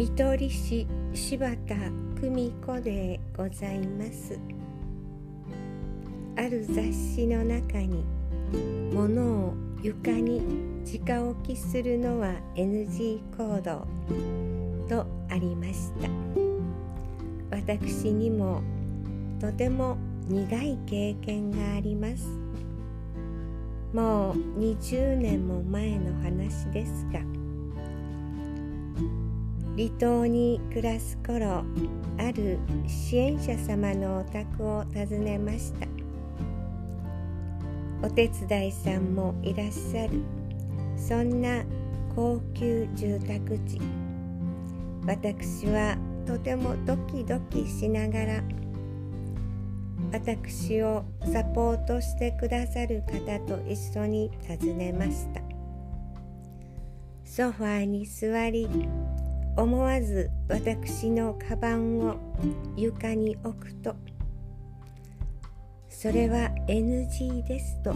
見取り師柴田久美子でございます。ある雑誌の中に物を床に直置きするのは NG 行動とありました。私にもとても苦い経験があります。もう20年も前の話ですが離島に暮らす頃ある支援者様のお宅を訪ねました。お手伝いさんもいらっしゃる。そんな高級住宅地。私はとてもドキドキしながら私をサポートしてくださる方と一緒に訪ねました。ソファーに座り思わず私のカバンを床に置くとそれは NG ですと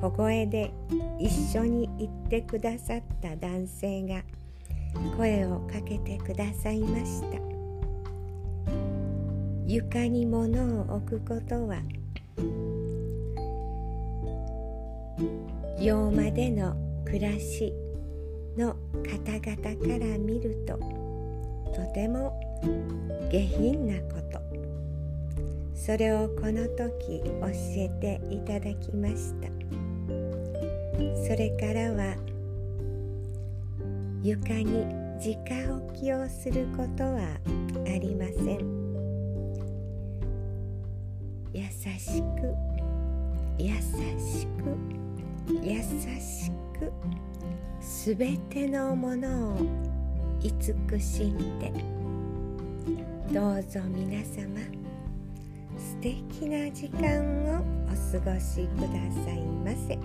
小声で一緒に言ってくださった男性が声をかけてくださいました。床に物を置くことは洋間での暮らしの方々から見るととても下品なこと。それをこの時教えていただきました。それからは床に直置きをすることはありません。優しく優しく優しく。すべてのものを慈しんで。どうぞ皆様素敵な時間をお過ごしくださいませ。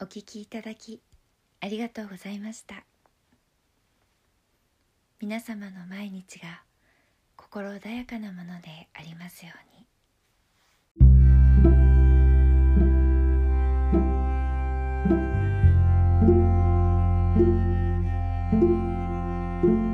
お聞きいただきありがとうございました。皆様の毎日が心穏やかなものでありますように「Música